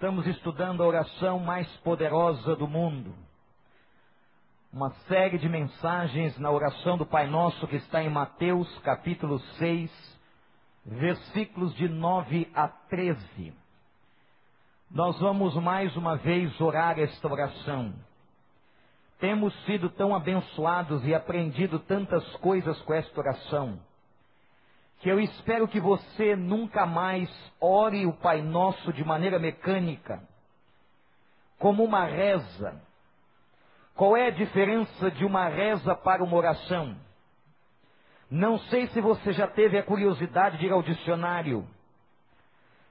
Estamos estudando a oração mais poderosa do mundo. Uma série de mensagens na oração do Pai Nosso que está em Mateus capítulo 6, versículos de 9 a 13. Nós vamos mais uma vez orar esta oração. Temos sido tão abençoados e aprendido tantas coisas com esta oração que eu espero que você nunca mais ore o Pai Nosso de maneira mecânica, como uma reza. Qual é a diferença de uma reza para uma oração? Não sei se você já teve a curiosidade de ir ao dicionário,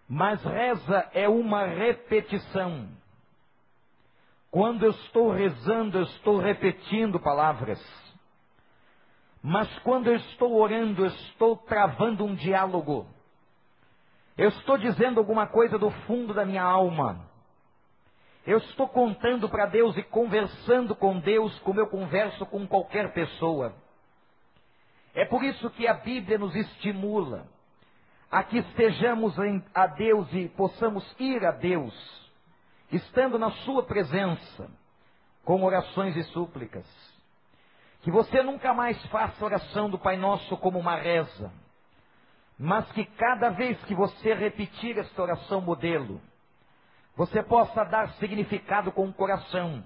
mas reza é uma repetição. Quando eu estou rezando, eu estou repetindo palavras. Mas quando eu estou orando, eu estou travando um diálogo. Eu estou dizendo alguma coisa do fundo da minha alma. Eu estou contando para Deus e conversando com Deus como eu converso com qualquer pessoa. É por isso que a Bíblia nos estimula a que estejamos a Deus e possamos ir a Deus, estando na Sua presença, com orações e súplicas. Que você nunca mais faça oração do Pai Nosso como uma reza, mas que cada vez que você repetir esta oração modelo, você possa dar significado com o coração,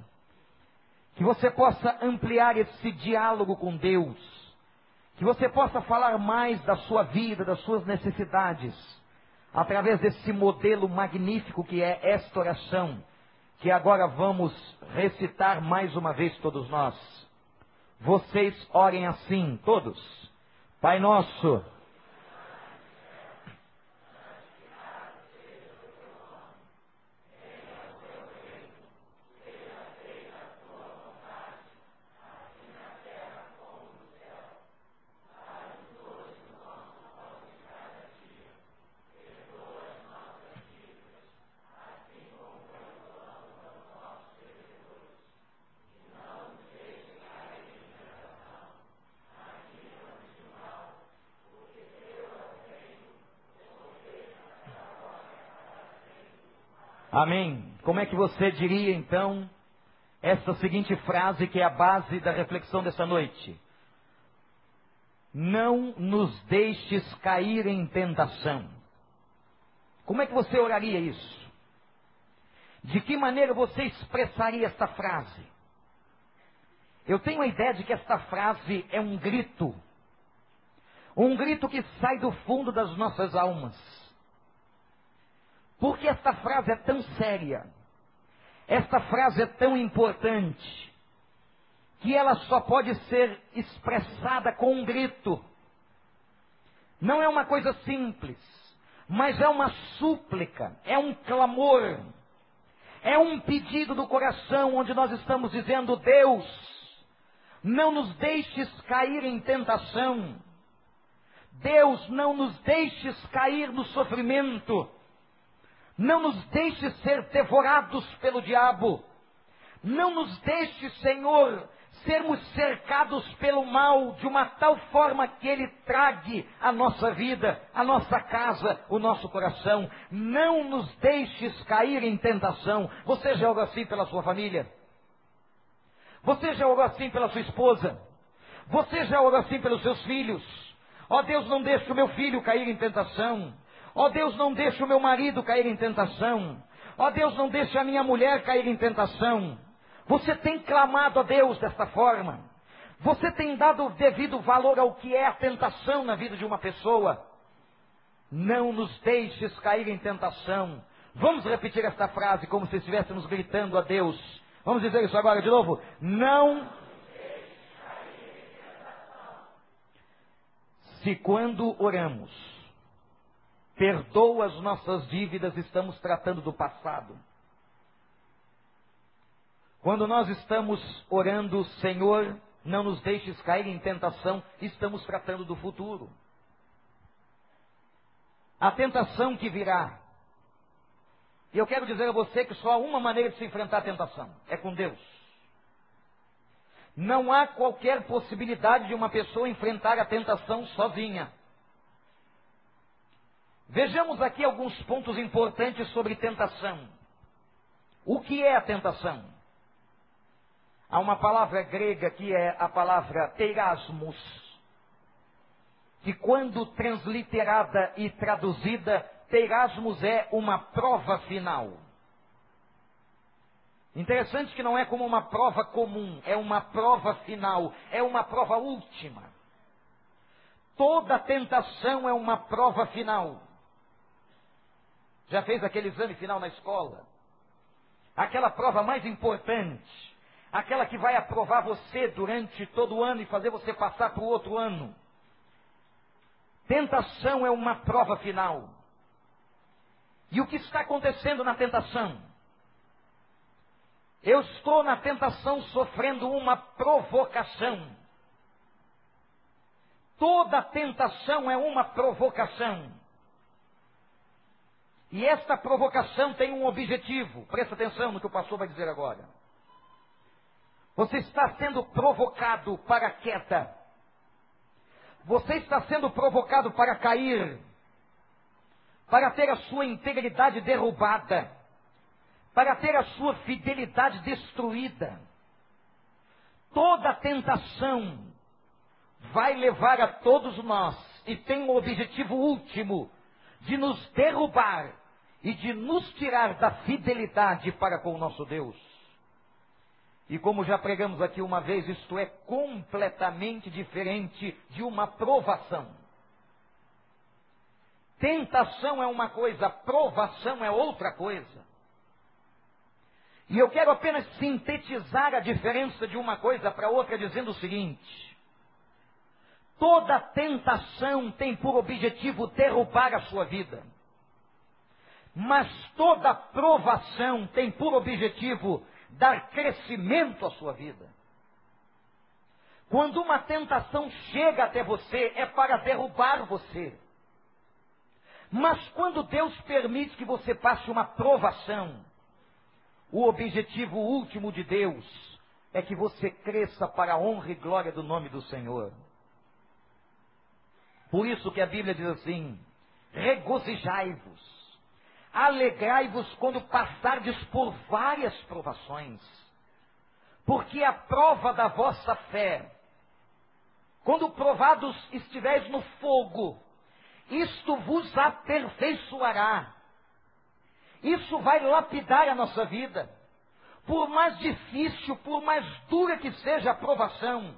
que você possa ampliar esse diálogo com Deus, que você possa falar mais da sua vida, das suas necessidades, através desse modelo magnífico que é esta oração, que agora vamos recitar mais uma vez todos nós. Vocês orem assim, todos. Pai nosso Amém. Como é que você diria então essa seguinte frase que é a base da reflexão dessa noite? Não nos deixes cair em tentação. Como é que você oraria isso? De que maneira você expressaria esta frase? Eu tenho a ideia de que esta frase é um grito. Um grito que sai do fundo das nossas almas por que esta frase é tão séria? Esta frase é tão importante que ela só pode ser expressada com um grito. Não é uma coisa simples, mas é uma súplica, é um clamor, é um pedido do coração onde nós estamos dizendo: Deus, não nos deixes cair em tentação. Deus, não nos deixes cair no sofrimento. Não nos deixe ser devorados pelo diabo. Não nos deixe, Senhor, sermos cercados pelo mal de uma tal forma que ele trague a nossa vida, a nossa casa, o nosso coração. Não nos deixes cair em tentação. Você já orou assim pela sua família? Você já orou assim pela sua esposa? Você já orou assim pelos seus filhos? Ó oh, Deus, não deixe o meu filho cair em tentação. Ó oh, Deus, não deixe o meu marido cair em tentação. Ó oh, Deus, não deixe a minha mulher cair em tentação. Você tem clamado a Deus desta forma. Você tem dado devido valor ao que é a tentação na vida de uma pessoa. Não nos deixes cair em tentação. Vamos repetir esta frase como se estivéssemos gritando a Deus. Vamos dizer isso agora de novo. Não. Se quando oramos, perdoa as nossas dívidas, estamos tratando do passado. Quando nós estamos orando, Senhor, não nos deixes cair em tentação, estamos tratando do futuro. A tentação que virá. E eu quero dizer a você que só há uma maneira de se enfrentar a tentação: é com Deus. Não há qualquer possibilidade de uma pessoa enfrentar a tentação sozinha. Vejamos aqui alguns pontos importantes sobre tentação. O que é a tentação? Há uma palavra grega que é a palavra teirasmos, que quando transliterada e traduzida, teirasmos é uma prova final. Interessante que não é como uma prova comum, é uma prova final, é uma prova última. Toda tentação é uma prova final. Já fez aquele exame final na escola? Aquela prova mais importante, aquela que vai aprovar você durante todo o ano e fazer você passar para o outro ano. Tentação é uma prova final. E o que está acontecendo na tentação? Eu estou na tentação sofrendo uma provocação. Toda tentação é uma provocação. E esta provocação tem um objetivo. Presta atenção no que o pastor vai dizer agora. Você está sendo provocado para a queda. Você está sendo provocado para cair. Para ter a sua integridade derrubada para ter a sua fidelidade destruída. Toda tentação vai levar a todos nós e tem o objetivo último de nos derrubar e de nos tirar da fidelidade para com o nosso Deus. E como já pregamos aqui uma vez, isto é completamente diferente de uma provação. Tentação é uma coisa, provação é outra coisa. E eu quero apenas sintetizar a diferença de uma coisa para outra, dizendo o seguinte: toda tentação tem por objetivo derrubar a sua vida, mas toda provação tem por objetivo dar crescimento à sua vida. Quando uma tentação chega até você, é para derrubar você. Mas quando Deus permite que você passe uma provação, o objetivo último de Deus é que você cresça para a honra e glória do nome do Senhor. Por isso que a Bíblia diz assim: regozijai-vos, alegrai-vos quando passardes por várias provações, porque a prova da vossa fé, quando provados estiveres no fogo, isto vos aperfeiçoará isso vai lapidar a nossa vida. Por mais difícil, por mais dura que seja a provação,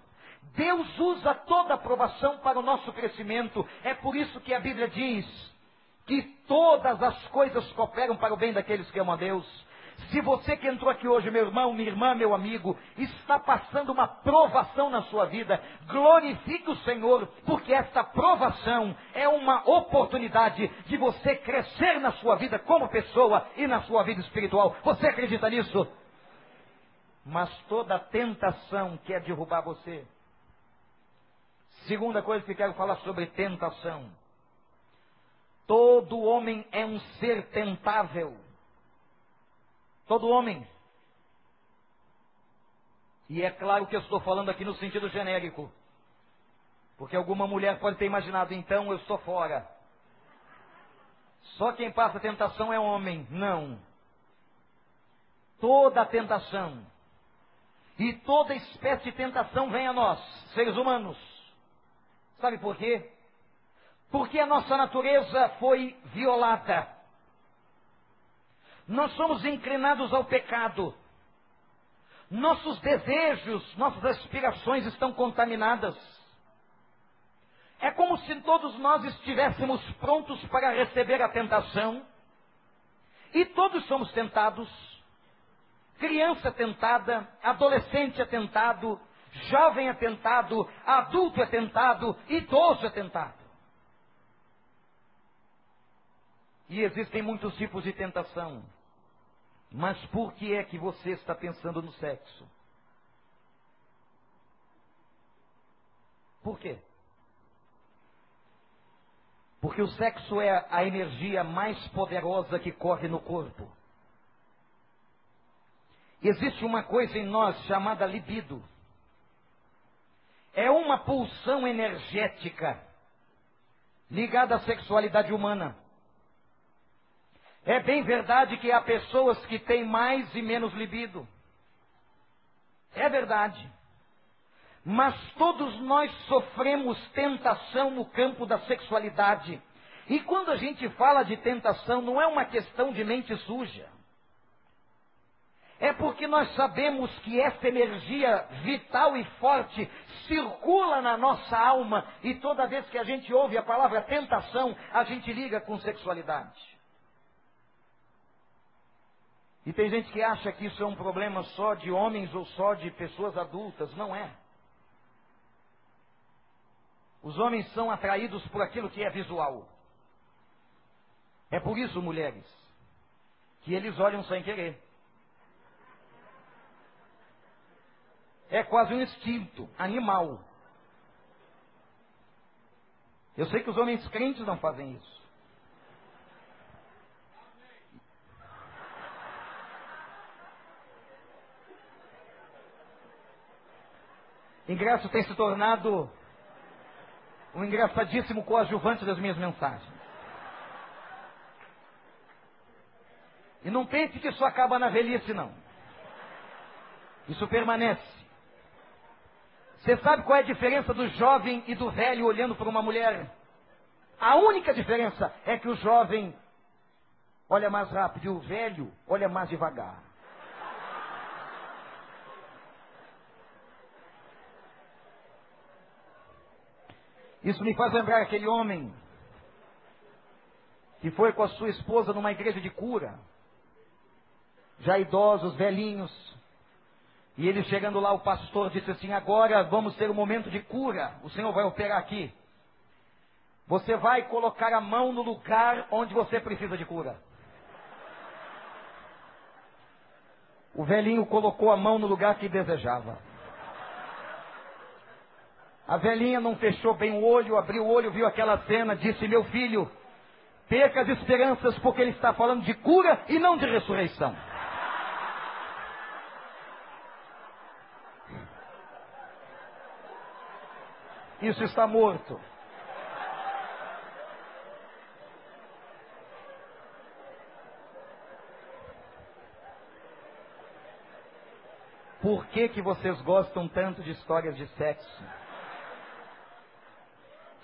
Deus usa toda a provação para o nosso crescimento. É por isso que a Bíblia diz que todas as coisas cooperam para o bem daqueles que amam a Deus. Se você que entrou aqui hoje, meu irmão, minha irmã, meu amigo, está passando uma provação na sua vida, glorifique o Senhor, porque esta provação é uma oportunidade de você crescer na sua vida como pessoa e na sua vida espiritual. Você acredita nisso? Mas toda tentação quer derrubar você. Segunda coisa que quero falar sobre tentação. Todo homem é um ser tentável. Todo homem. E é claro que eu estou falando aqui no sentido genérico. Porque alguma mulher pode ter imaginado, então eu estou fora. Só quem passa tentação é homem. Não. Toda tentação e toda espécie de tentação vem a nós, seres humanos. Sabe por quê? Porque a nossa natureza foi violada. Nós somos inclinados ao pecado. Nossos desejos, nossas aspirações estão contaminadas. É como se todos nós estivéssemos prontos para receber a tentação. E todos somos tentados. Criança tentada, adolescente é tentado, jovem é tentado, adulto é tentado, idoso é tentado. E existem muitos tipos de tentação. Mas por que é que você está pensando no sexo? Por quê? Porque o sexo é a energia mais poderosa que corre no corpo. Existe uma coisa em nós chamada libido. É uma pulsão energética ligada à sexualidade humana. É bem verdade que há pessoas que têm mais e menos libido. É verdade. Mas todos nós sofremos tentação no campo da sexualidade. E quando a gente fala de tentação, não é uma questão de mente suja. É porque nós sabemos que essa energia vital e forte circula na nossa alma e toda vez que a gente ouve a palavra tentação, a gente liga com sexualidade. E tem gente que acha que isso é um problema só de homens ou só de pessoas adultas. Não é. Os homens são atraídos por aquilo que é visual. É por isso, mulheres, que eles olham sem querer. É quase um instinto animal. Eu sei que os homens crentes não fazem isso. Ingresso tem se tornado um engraçadíssimo coadjuvante das minhas mensagens. E não pense que isso acaba na velhice, não. Isso permanece. Você sabe qual é a diferença do jovem e do velho olhando para uma mulher? A única diferença é que o jovem olha mais rápido e o velho olha mais devagar. Isso me faz lembrar aquele homem que foi com a sua esposa numa igreja de cura, já idosos, velhinhos. E ele chegando lá, o pastor disse assim: Agora vamos ter um momento de cura. O Senhor vai operar aqui. Você vai colocar a mão no lugar onde você precisa de cura. O velhinho colocou a mão no lugar que desejava. A velhinha não fechou bem o olho, abriu o olho, viu aquela cena, disse: Meu filho, perca as esperanças, porque ele está falando de cura e não de ressurreição. Isso está morto. Por que, que vocês gostam tanto de histórias de sexo?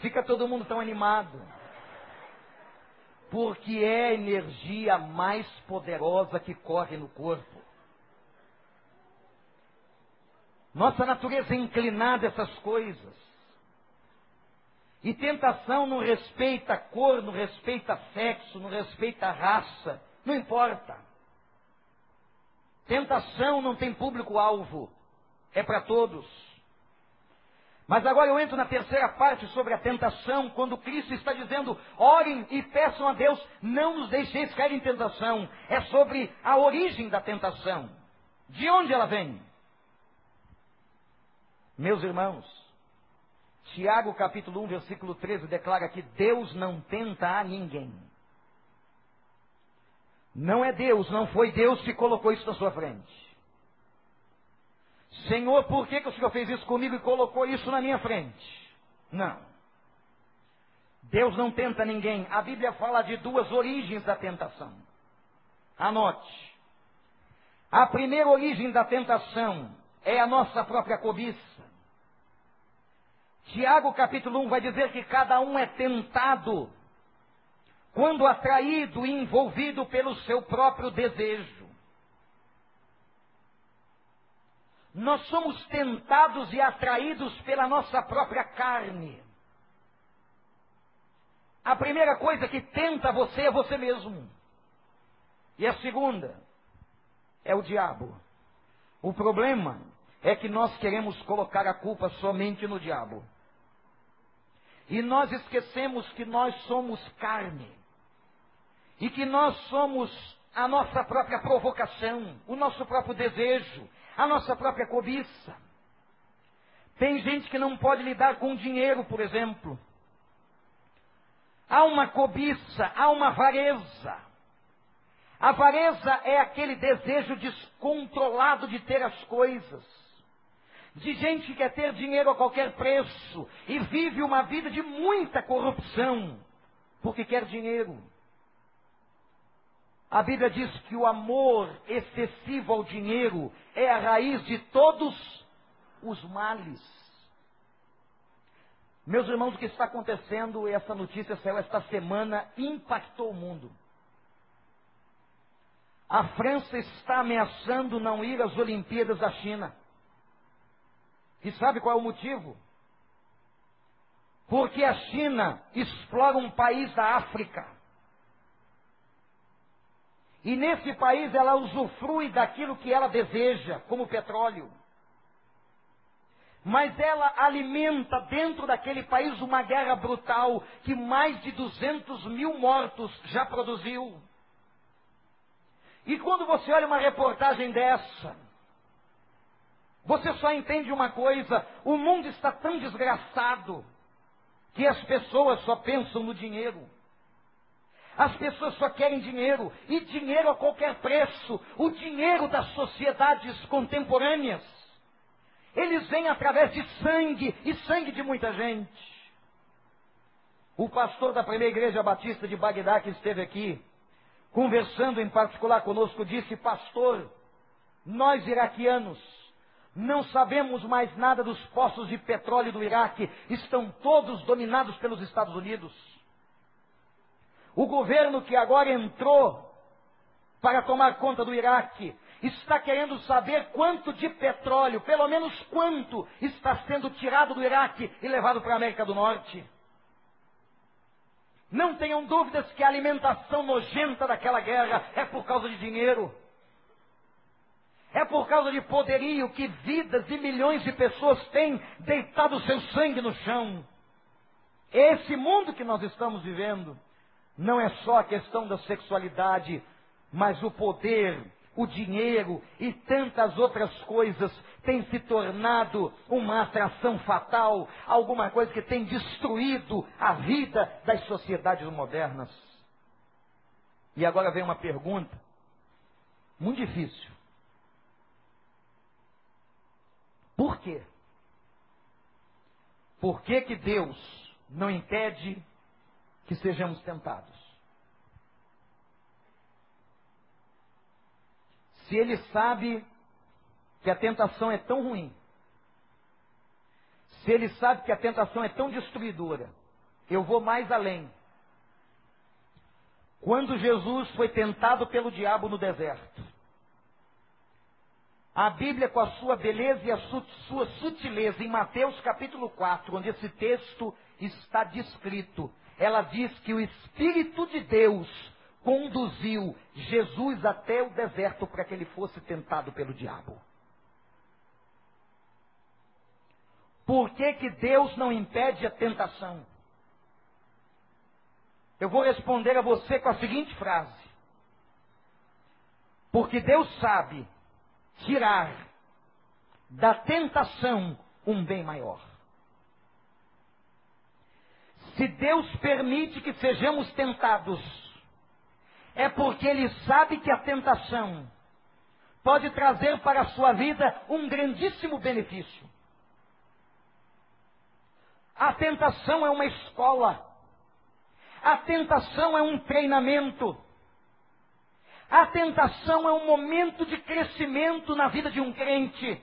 Fica todo mundo tão animado. Porque é a energia mais poderosa que corre no corpo. Nossa natureza é inclinada a essas coisas. E tentação não respeita cor, não respeita sexo, não respeita raça, não importa. Tentação não tem público-alvo, é para todos. Mas agora eu entro na terceira parte sobre a tentação, quando Cristo está dizendo: orem e peçam a Deus, não nos deixeis cair em tentação. É sobre a origem da tentação. De onde ela vem? Meus irmãos, Tiago capítulo 1, versículo 13 declara que Deus não tenta a ninguém. Não é Deus, não foi Deus que colocou isso na sua frente. Senhor, por que, que o Senhor fez isso comigo e colocou isso na minha frente? Não. Deus não tenta ninguém. A Bíblia fala de duas origens da tentação. Anote. A primeira origem da tentação é a nossa própria cobiça. Tiago capítulo 1 vai dizer que cada um é tentado quando atraído e envolvido pelo seu próprio desejo. Nós somos tentados e atraídos pela nossa própria carne. A primeira coisa que tenta você é você mesmo. E a segunda é o diabo. O problema é que nós queremos colocar a culpa somente no diabo. E nós esquecemos que nós somos carne. E que nós somos a nossa própria provocação, o nosso próprio desejo, a nossa própria cobiça. Tem gente que não pode lidar com dinheiro, por exemplo. Há uma cobiça, há uma avareza. A avareza é aquele desejo descontrolado de ter as coisas. De gente que quer ter dinheiro a qualquer preço e vive uma vida de muita corrupção, porque quer dinheiro. A Bíblia diz que o amor excessivo ao dinheiro é a raiz de todos os males. Meus irmãos, o que está acontecendo, essa notícia saiu esta semana, impactou o mundo. A França está ameaçando não ir às Olimpíadas da China. E sabe qual é o motivo? Porque a China explora um país da África. E nesse país ela usufrui daquilo que ela deseja, como petróleo. Mas ela alimenta dentro daquele país uma guerra brutal que mais de 200 mil mortos já produziu. E quando você olha uma reportagem dessa, você só entende uma coisa: o mundo está tão desgraçado que as pessoas só pensam no dinheiro. As pessoas só querem dinheiro, e dinheiro a qualquer preço. O dinheiro das sociedades contemporâneas. Eles vêm através de sangue, e sangue de muita gente. O pastor da primeira igreja batista de Bagdá, que esteve aqui, conversando em particular conosco, disse: Pastor, nós iraquianos não sabemos mais nada dos poços de petróleo do Iraque, estão todos dominados pelos Estados Unidos. O governo que agora entrou para tomar conta do Iraque está querendo saber quanto de petróleo, pelo menos quanto, está sendo tirado do Iraque e levado para a América do Norte. Não tenham dúvidas que a alimentação nojenta daquela guerra é por causa de dinheiro. É por causa de poderio que vidas e milhões de pessoas têm deitado seu sangue no chão. Esse mundo que nós estamos vivendo não é só a questão da sexualidade, mas o poder, o dinheiro e tantas outras coisas têm se tornado uma atração fatal, alguma coisa que tem destruído a vida das sociedades modernas. E agora vem uma pergunta muito difícil. Por quê? Por que, que Deus não impede que sejamos tentados? Se Ele sabe que a tentação é tão ruim, se Ele sabe que a tentação é tão destruidora, eu vou mais além. Quando Jesus foi tentado pelo diabo no deserto, a Bíblia, com a sua beleza e a sua sutileza, em Mateus capítulo 4, onde esse texto está descrito, ela diz que o Espírito de Deus conduziu Jesus até o deserto para que ele fosse tentado pelo diabo. Por que, que Deus não impede a tentação? Eu vou responder a você com a seguinte frase: Porque Deus sabe tirar da tentação um bem maior. Se Deus permite que sejamos tentados, é porque Ele sabe que a tentação pode trazer para a sua vida um grandíssimo benefício. A tentação é uma escola, a tentação é um treinamento. A tentação é um momento de crescimento na vida de um crente.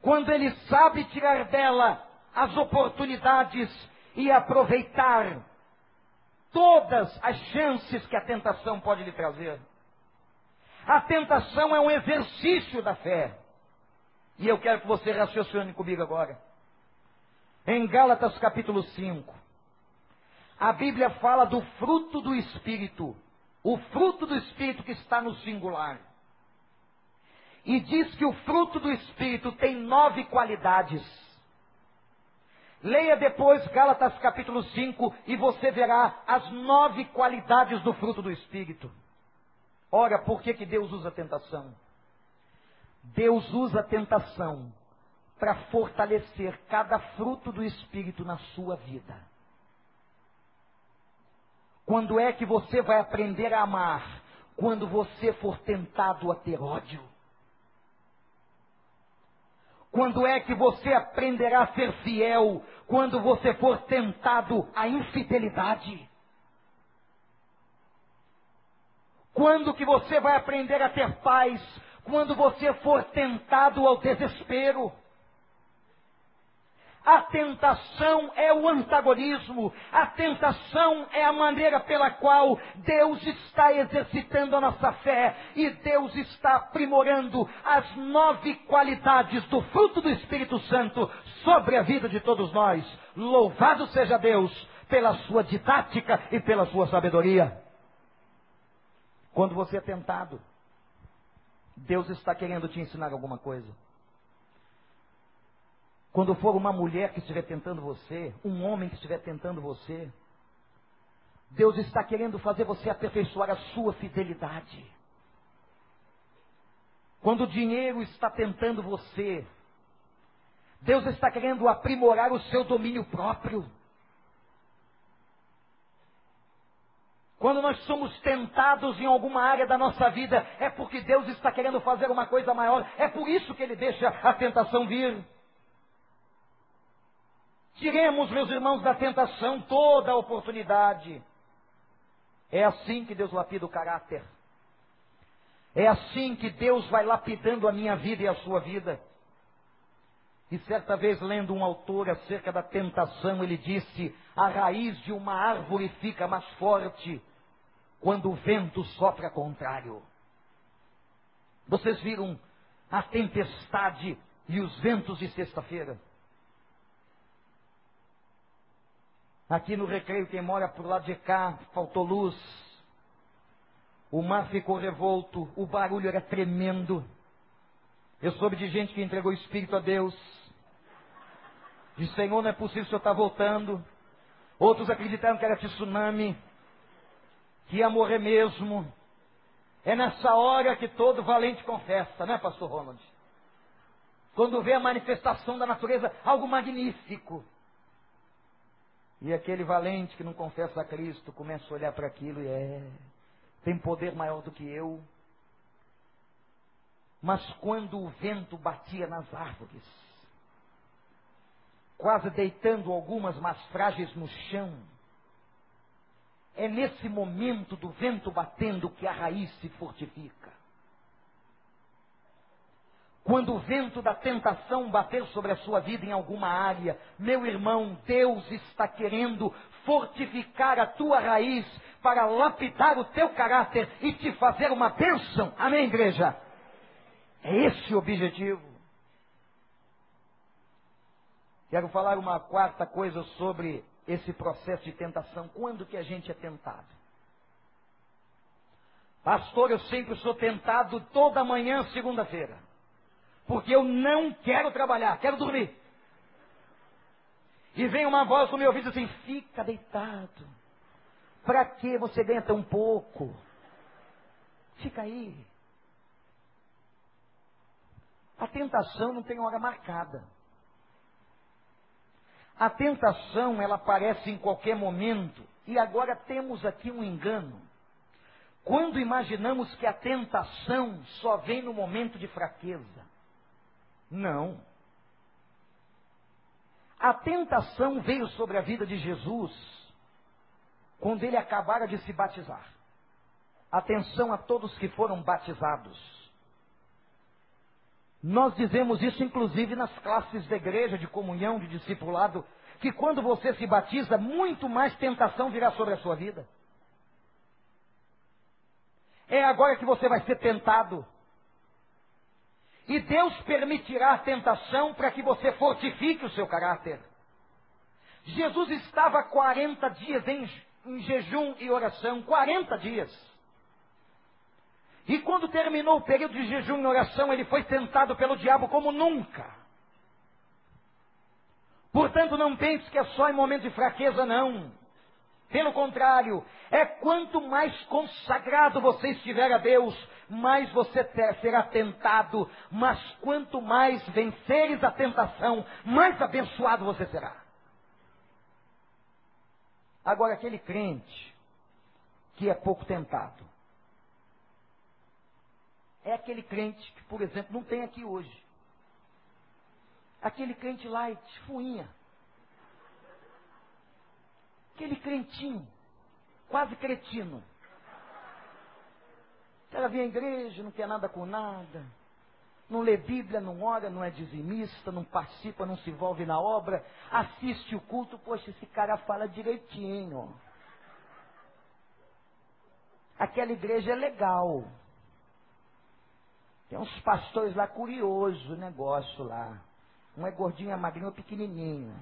Quando ele sabe tirar dela as oportunidades e aproveitar todas as chances que a tentação pode lhe trazer. A tentação é um exercício da fé. E eu quero que você raciocine comigo agora. Em Gálatas capítulo 5, a Bíblia fala do fruto do Espírito o fruto do Espírito que está no singular. E diz que o fruto do Espírito tem nove qualidades. Leia depois Gálatas capítulo 5 e você verá as nove qualidades do fruto do Espírito. Ora, por que, que Deus usa a tentação? Deus usa a tentação para fortalecer cada fruto do Espírito na sua vida. Quando é que você vai aprender a amar? Quando você for tentado a ter ódio. Quando é que você aprenderá a ser fiel? Quando você for tentado à infidelidade. Quando que você vai aprender a ter paz? Quando você for tentado ao desespero. A tentação é o antagonismo, a tentação é a maneira pela qual Deus está exercitando a nossa fé e Deus está aprimorando as nove qualidades do fruto do Espírito Santo sobre a vida de todos nós. Louvado seja Deus pela sua didática e pela sua sabedoria. Quando você é tentado, Deus está querendo te ensinar alguma coisa. Quando for uma mulher que estiver tentando você, um homem que estiver tentando você, Deus está querendo fazer você aperfeiçoar a sua fidelidade. Quando o dinheiro está tentando você, Deus está querendo aprimorar o seu domínio próprio. Quando nós somos tentados em alguma área da nossa vida, é porque Deus está querendo fazer uma coisa maior. É por isso que Ele deixa a tentação vir. Tiremos, meus irmãos, da tentação toda a oportunidade. É assim que Deus lapida o caráter. É assim que Deus vai lapidando a minha vida e a sua vida. E certa vez, lendo um autor acerca da tentação, ele disse: a raiz de uma árvore fica mais forte quando o vento sopra contrário. Vocês viram a tempestade e os ventos de sexta-feira? Aqui no recreio, quem mora por lado de cá, faltou luz. O mar ficou revolto, o barulho era tremendo. Eu soube de gente que entregou o espírito a Deus. Disse, Senhor, não é possível o Senhor estar tá voltando. Outros acreditaram que era tsunami, que ia morrer mesmo. É nessa hora que todo valente confessa, não é, pastor Ronald? Quando vê a manifestação da natureza, algo magnífico. E aquele valente que não confessa a Cristo começa a olhar para aquilo e é, tem poder maior do que eu. Mas quando o vento batia nas árvores, quase deitando algumas mais frágeis no chão, é nesse momento do vento batendo que a raiz se fortifica. Quando o vento da tentação bater sobre a sua vida em alguma área, meu irmão, Deus está querendo fortificar a tua raiz para lapidar o teu caráter e te fazer uma bênção. Amém, igreja? É esse o objetivo. Quero falar uma quarta coisa sobre esse processo de tentação. Quando que a gente é tentado? Pastor, eu sempre sou tentado toda manhã, segunda-feira. Porque eu não quero trabalhar, quero dormir. E vem uma voz no meu ouvido assim: fica deitado. Para que você ganha tão pouco? Fica aí. A tentação não tem hora marcada. A tentação, ela aparece em qualquer momento. E agora temos aqui um engano. Quando imaginamos que a tentação só vem no momento de fraqueza. Não. A tentação veio sobre a vida de Jesus quando ele acabara de se batizar. Atenção a todos que foram batizados. Nós dizemos isso inclusive nas classes da igreja, de comunhão, de discipulado, que quando você se batiza, muito mais tentação virá sobre a sua vida. É agora que você vai ser tentado. E Deus permitirá a tentação para que você fortifique o seu caráter. Jesus estava 40 dias em, em jejum e oração, 40 dias. E quando terminou o período de jejum e oração, ele foi tentado pelo diabo como nunca. Portanto, não pense que é só em momento de fraqueza, não. Pelo contrário, é quanto mais consagrado você estiver a Deus, mais você será tentado, mas quanto mais venceres a tentação, mais abençoado você será. Agora, aquele crente que é pouco tentado, é aquele crente que, por exemplo, não tem aqui hoje. Aquele crente light, fuinha. Aquele crentinho, quase cretino vem à igreja, não quer nada com nada. Não lê Bíblia, não ora, não é dizimista, não participa, não se envolve na obra, assiste o culto, poxa, esse cara fala direitinho. Aquela igreja é legal. Tem uns pastores lá curiosos, o negócio lá. Um é gordinho, é magrinho, é pequenininho.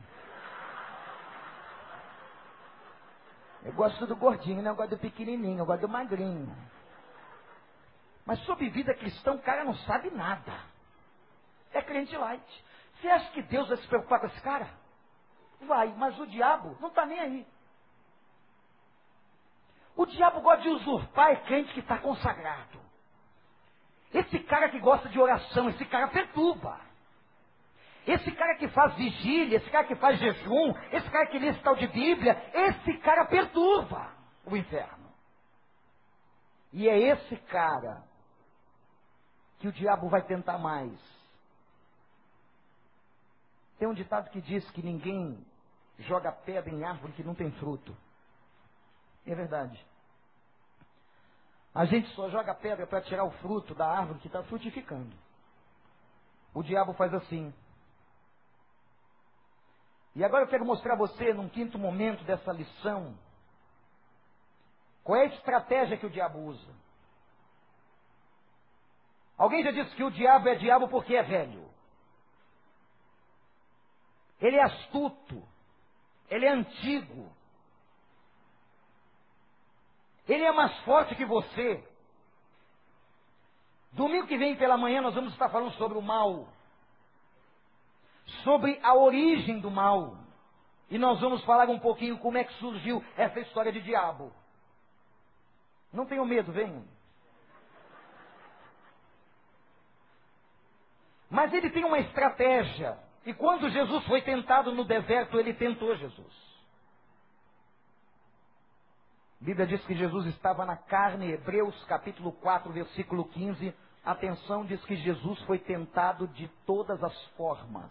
Eu gosto do gordinho, não gosto do pequenininho, eu gosto do magrinho. Mas sobre vida cristã, o cara não sabe nada. É crente light. Você acha que Deus vai se preocupar com esse cara? Vai, mas o diabo não está nem aí. O diabo gosta de usurpar é crente que está consagrado. Esse cara que gosta de oração, esse cara perturba. Esse cara que faz vigília, esse cara que faz jejum, esse cara que lê esse tal de Bíblia, esse cara perturba o inferno. E é esse cara que o diabo vai tentar mais. Tem um ditado que diz que ninguém joga pedra em árvore que não tem fruto. É verdade. A gente só joga pedra para tirar o fruto da árvore que está frutificando. O diabo faz assim. E agora eu quero mostrar a você, num quinto momento dessa lição, qual é a estratégia que o diabo usa. Alguém já disse que o diabo é diabo porque é velho. Ele é astuto. Ele é antigo. Ele é mais forte que você. Domingo que vem pela manhã nós vamos estar falando sobre o mal sobre a origem do mal. E nós vamos falar um pouquinho como é que surgiu essa história de diabo. Não tenham medo, venham. Mas ele tem uma estratégia. E quando Jesus foi tentado no deserto, ele tentou Jesus. A Bíblia diz que Jesus estava na carne, Hebreus capítulo 4, versículo 15. Atenção, diz que Jesus foi tentado de todas as formas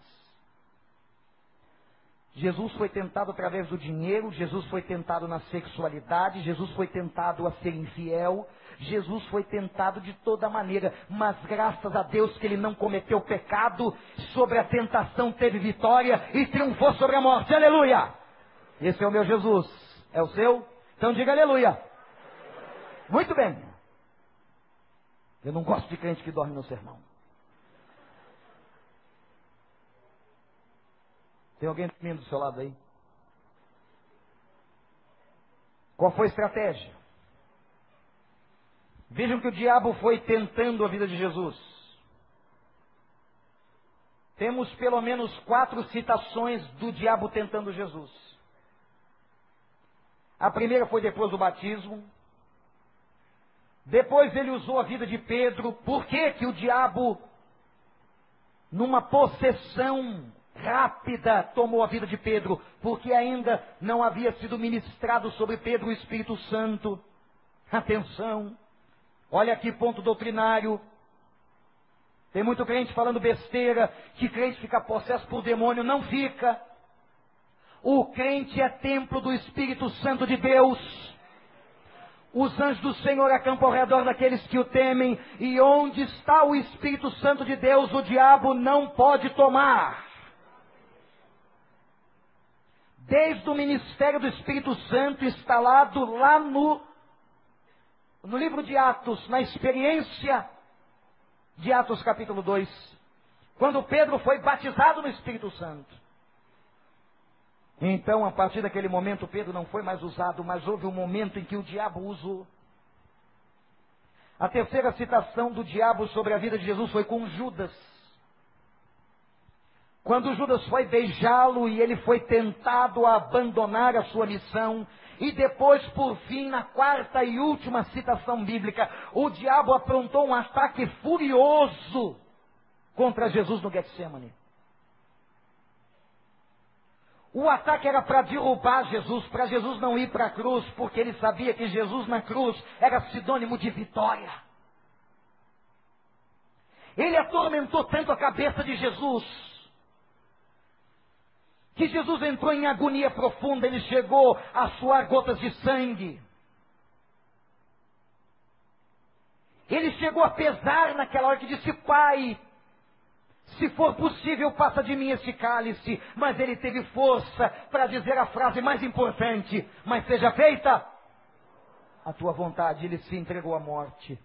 Jesus foi tentado através do dinheiro, Jesus foi tentado na sexualidade, Jesus foi tentado a ser infiel, Jesus foi tentado de toda maneira, mas graças a Deus que ele não cometeu pecado, sobre a tentação teve vitória e triunfou sobre a morte. Aleluia! Esse é o meu Jesus. É o seu? Então diga aleluia. Muito bem. Eu não gosto de crente que dorme no sermão. Tem alguém dormindo do seu lado aí? Qual foi a estratégia? Vejam que o diabo foi tentando a vida de Jesus. Temos pelo menos quatro citações do diabo tentando Jesus. A primeira foi depois do batismo. Depois ele usou a vida de Pedro. Por que, que o diabo, numa possessão rápida tomou a vida de Pedro, porque ainda não havia sido ministrado sobre Pedro o Espírito Santo. Atenção, olha aqui ponto doutrinário. Tem muito crente falando besteira, que crente fica possesso por demônio, não fica. O crente é templo do Espírito Santo de Deus. Os anjos do Senhor acampam ao redor daqueles que o temem, e onde está o Espírito Santo de Deus, o diabo não pode tomar desde o ministério do Espírito Santo instalado lá no, no livro de Atos, na experiência de Atos capítulo 2, quando Pedro foi batizado no Espírito Santo. Então, a partir daquele momento, Pedro não foi mais usado, mas houve um momento em que o diabo usou. A terceira citação do diabo sobre a vida de Jesus foi com Judas. Quando Judas foi beijá-lo e ele foi tentado a abandonar a sua missão, e depois, por fim, na quarta e última citação bíblica, o diabo aprontou um ataque furioso contra Jesus no Getsemane. O ataque era para derrubar Jesus, para Jesus não ir para a cruz, porque ele sabia que Jesus na cruz era sinônimo de vitória. Ele atormentou tanto a cabeça de Jesus, que Jesus entrou em agonia profunda, ele chegou a suar gotas de sangue. Ele chegou a pesar naquela hora que disse: Pai, se for possível, passa de mim este cálice. Mas ele teve força para dizer a frase mais importante: Mas seja feita a tua vontade. Ele se entregou à morte.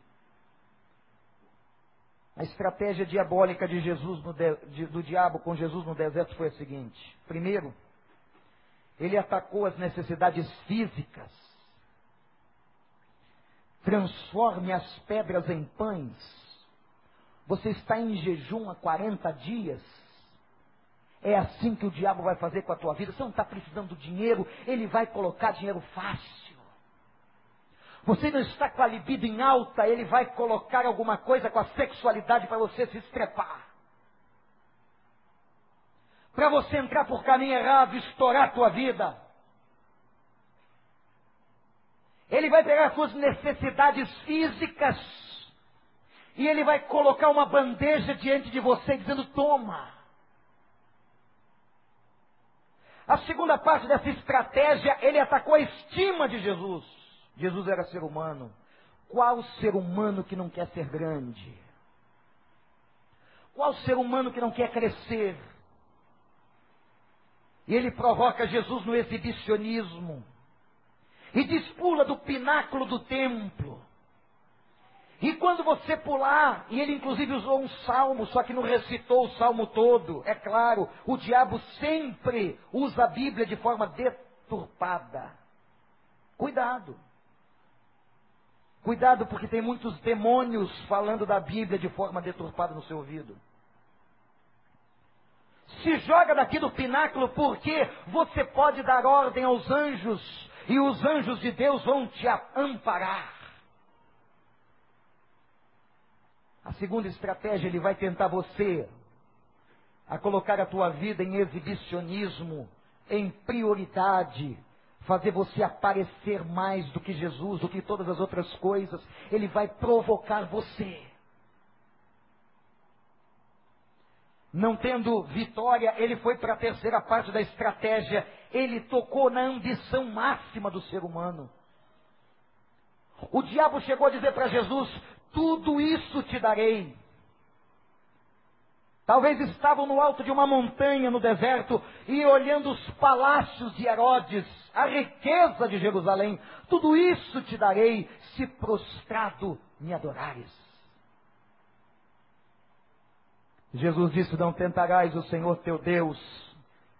A estratégia diabólica de Jesus de, do diabo com Jesus no deserto foi a seguinte: primeiro, ele atacou as necessidades físicas. Transforme as pedras em pães. Você está em jejum há 40 dias. É assim que o diabo vai fazer com a tua vida. Você não está precisando de dinheiro, ele vai colocar dinheiro fácil. Você não está com a libido em alta, ele vai colocar alguma coisa com a sexualidade para você se estrepar. Para você entrar por caminho errado, estourar a tua vida. Ele vai pegar as suas necessidades físicas e ele vai colocar uma bandeja diante de você dizendo: toma. A segunda parte dessa estratégia, ele atacou a estima de Jesus. Jesus era ser humano. Qual ser humano que não quer ser grande? Qual ser humano que não quer crescer? E ele provoca Jesus no exibicionismo. E diz: pula do pináculo do templo. E quando você pular, e ele inclusive usou um salmo, só que não recitou o salmo todo, é claro, o diabo sempre usa a Bíblia de forma deturpada. Cuidado. Cuidado, porque tem muitos demônios falando da Bíblia de forma deturpada no seu ouvido. Se joga daqui do pináculo, porque você pode dar ordem aos anjos, e os anjos de Deus vão te amparar. A segunda estratégia, ele vai tentar você a colocar a tua vida em exibicionismo, em prioridade, fazer você aparecer mais do que Jesus, do que todas as outras coisas. Ele vai provocar você. Não tendo vitória, ele foi para a terceira parte da estratégia. Ele tocou na ambição máxima do ser humano. O diabo chegou a dizer para Jesus: Tudo isso te darei Talvez estavam no alto de uma montanha no deserto e olhando os palácios de Herodes, a riqueza de Jerusalém. Tudo isso te darei se prostrado me adorares. Jesus disse: Não tentarás o Senhor teu Deus,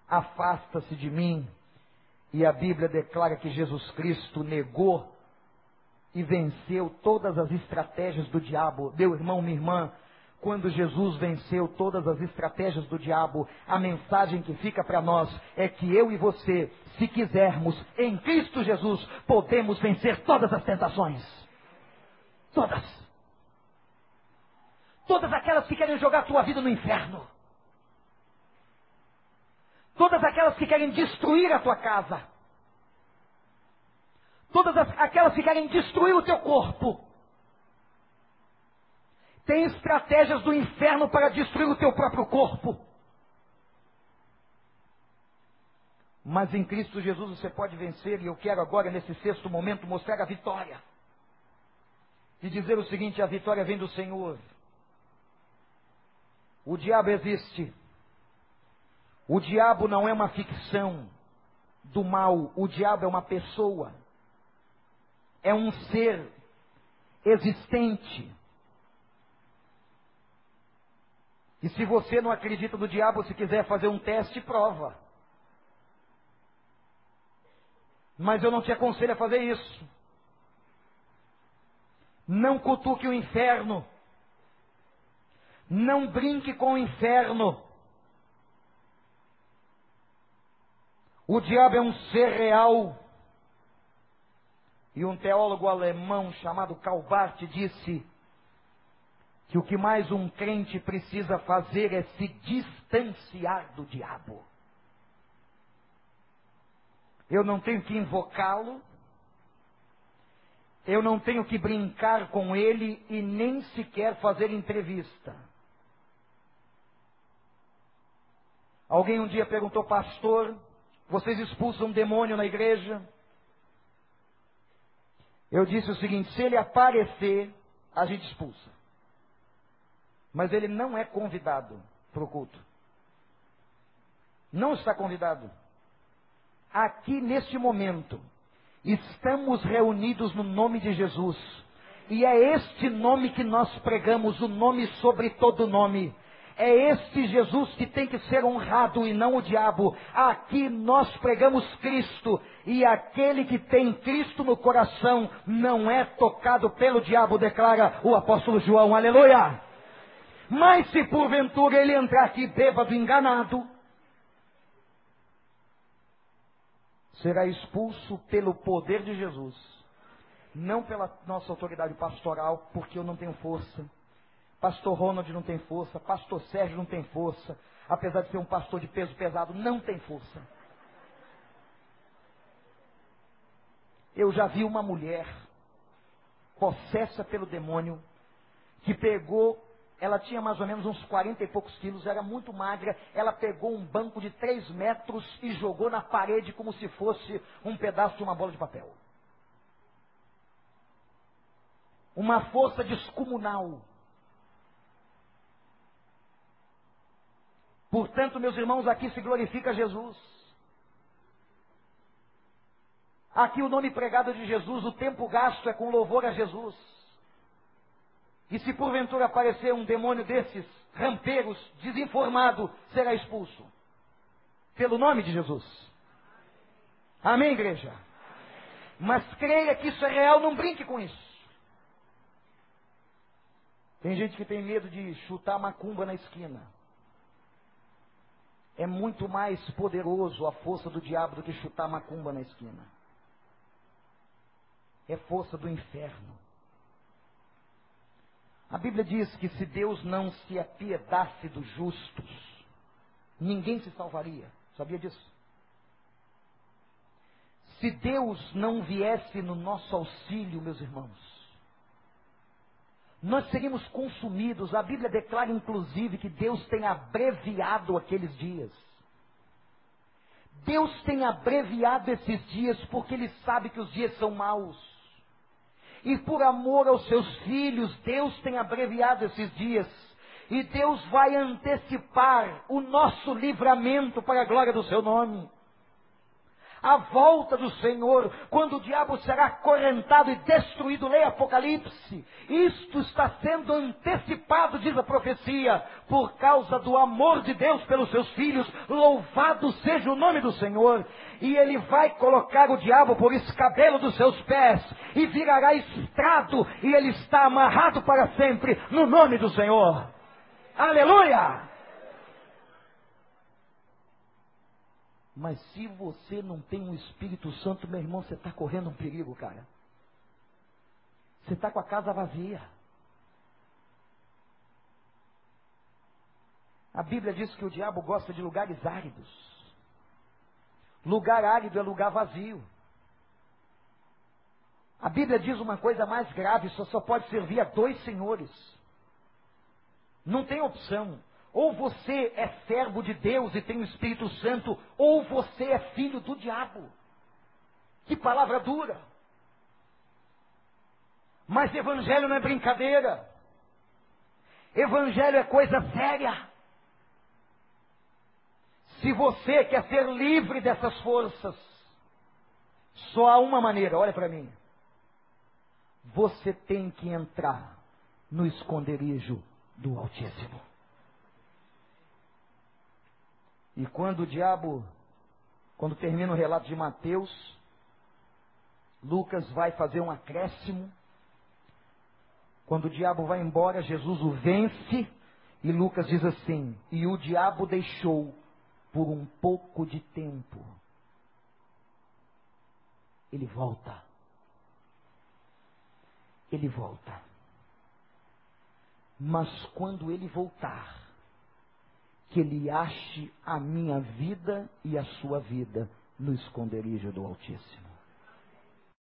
afasta-se de mim. E a Bíblia declara que Jesus Cristo negou e venceu todas as estratégias do diabo. Meu irmão, minha irmã, quando Jesus venceu todas as estratégias do diabo, a mensagem que fica para nós é que eu e você, se quisermos, em Cristo Jesus, podemos vencer todas as tentações. Todas. Todas aquelas que querem jogar a tua vida no inferno. Todas aquelas que querem destruir a tua casa. Todas aquelas que querem destruir o teu corpo tem estratégias do inferno para destruir o teu próprio corpo. Mas em Cristo Jesus você pode vencer, e eu quero agora, nesse sexto momento, mostrar a vitória. E dizer o seguinte: a vitória vem do Senhor. O diabo existe. O diabo não é uma ficção do mal. O diabo é uma pessoa. É um ser existente. E se você não acredita no diabo, se quiser fazer um teste, prova. Mas eu não te aconselho a fazer isso. Não cutuque o inferno. Não brinque com o inferno. O diabo é um ser real. E um teólogo alemão chamado Calbart disse que o que mais um crente precisa fazer é se distanciar do diabo. Eu não tenho que invocá-lo, eu não tenho que brincar com ele e nem sequer fazer entrevista. Alguém um dia perguntou, pastor, vocês expulsam um demônio na igreja? Eu disse o seguinte: se ele aparecer, a gente expulsa. Mas ele não é convidado para o culto. Não está convidado. Aqui neste momento, estamos reunidos no nome de Jesus. E é este nome que nós pregamos, o nome sobre todo nome. É este Jesus que tem que ser honrado e não o diabo. Aqui nós pregamos Cristo e aquele que tem Cristo no coração não é tocado pelo diabo, declara o apóstolo João. Aleluia! Mas se porventura ele entrar aqui bêbado, enganado, será expulso pelo poder de Jesus, não pela nossa autoridade pastoral, porque eu não tenho força. Pastor Ronald não tem força, Pastor Sérgio não tem força, apesar de ser um pastor de peso pesado, não tem força. Eu já vi uma mulher possessa pelo demônio que pegou, ela tinha mais ou menos uns 40 e poucos quilos, era muito magra, ela pegou um banco de 3 metros e jogou na parede como se fosse um pedaço de uma bola de papel. Uma força descomunal Portanto, meus irmãos, aqui se glorifica Jesus. Aqui o nome pregado de Jesus, o tempo gasto é com louvor a Jesus. E se porventura aparecer um demônio desses, rampeiros, desinformado, será expulso. Pelo nome de Jesus. Amém, igreja? Mas creia que isso é real, não brinque com isso. Tem gente que tem medo de chutar macumba na esquina. É muito mais poderoso a força do diabo do que chutar macumba na esquina. É força do inferno. A Bíblia diz que se Deus não se apiedasse dos justos, ninguém se salvaria. Sabia disso? Se Deus não viesse no nosso auxílio, meus irmãos, nós seríamos consumidos. A Bíblia declara, inclusive, que Deus tem abreviado aqueles dias. Deus tem abreviado esses dias porque Ele sabe que os dias são maus. E por amor aos seus filhos, Deus tem abreviado esses dias. E Deus vai antecipar o nosso livramento para a glória do seu nome a volta do Senhor, quando o diabo será acorrentado e destruído. Leia Apocalipse. Isto está sendo antecipado, diz a profecia, por causa do amor de Deus pelos seus filhos. Louvado seja o nome do Senhor. E ele vai colocar o diabo por escabelo dos seus pés e virará estrado, e ele está amarrado para sempre no nome do Senhor. Aleluia! Mas se você não tem um Espírito Santo, meu irmão, você está correndo um perigo, cara. Você está com a casa vazia. A Bíblia diz que o diabo gosta de lugares áridos. Lugar árido é lugar vazio. A Bíblia diz uma coisa mais grave: só, só pode servir a dois senhores. Não tem opção. Ou você é servo de Deus e tem o Espírito Santo, ou você é filho do diabo. Que palavra dura. Mas evangelho não é brincadeira. Evangelho é coisa séria. Se você quer ser livre dessas forças, só há uma maneira, olha para mim. Você tem que entrar no esconderijo do Altíssimo. E quando o diabo, quando termina o relato de Mateus, Lucas vai fazer um acréscimo. Quando o diabo vai embora, Jesus o vence. E Lucas diz assim: E o diabo deixou por um pouco de tempo. Ele volta. Ele volta. Mas quando ele voltar, que ele ache a minha vida e a sua vida no esconderijo do Altíssimo.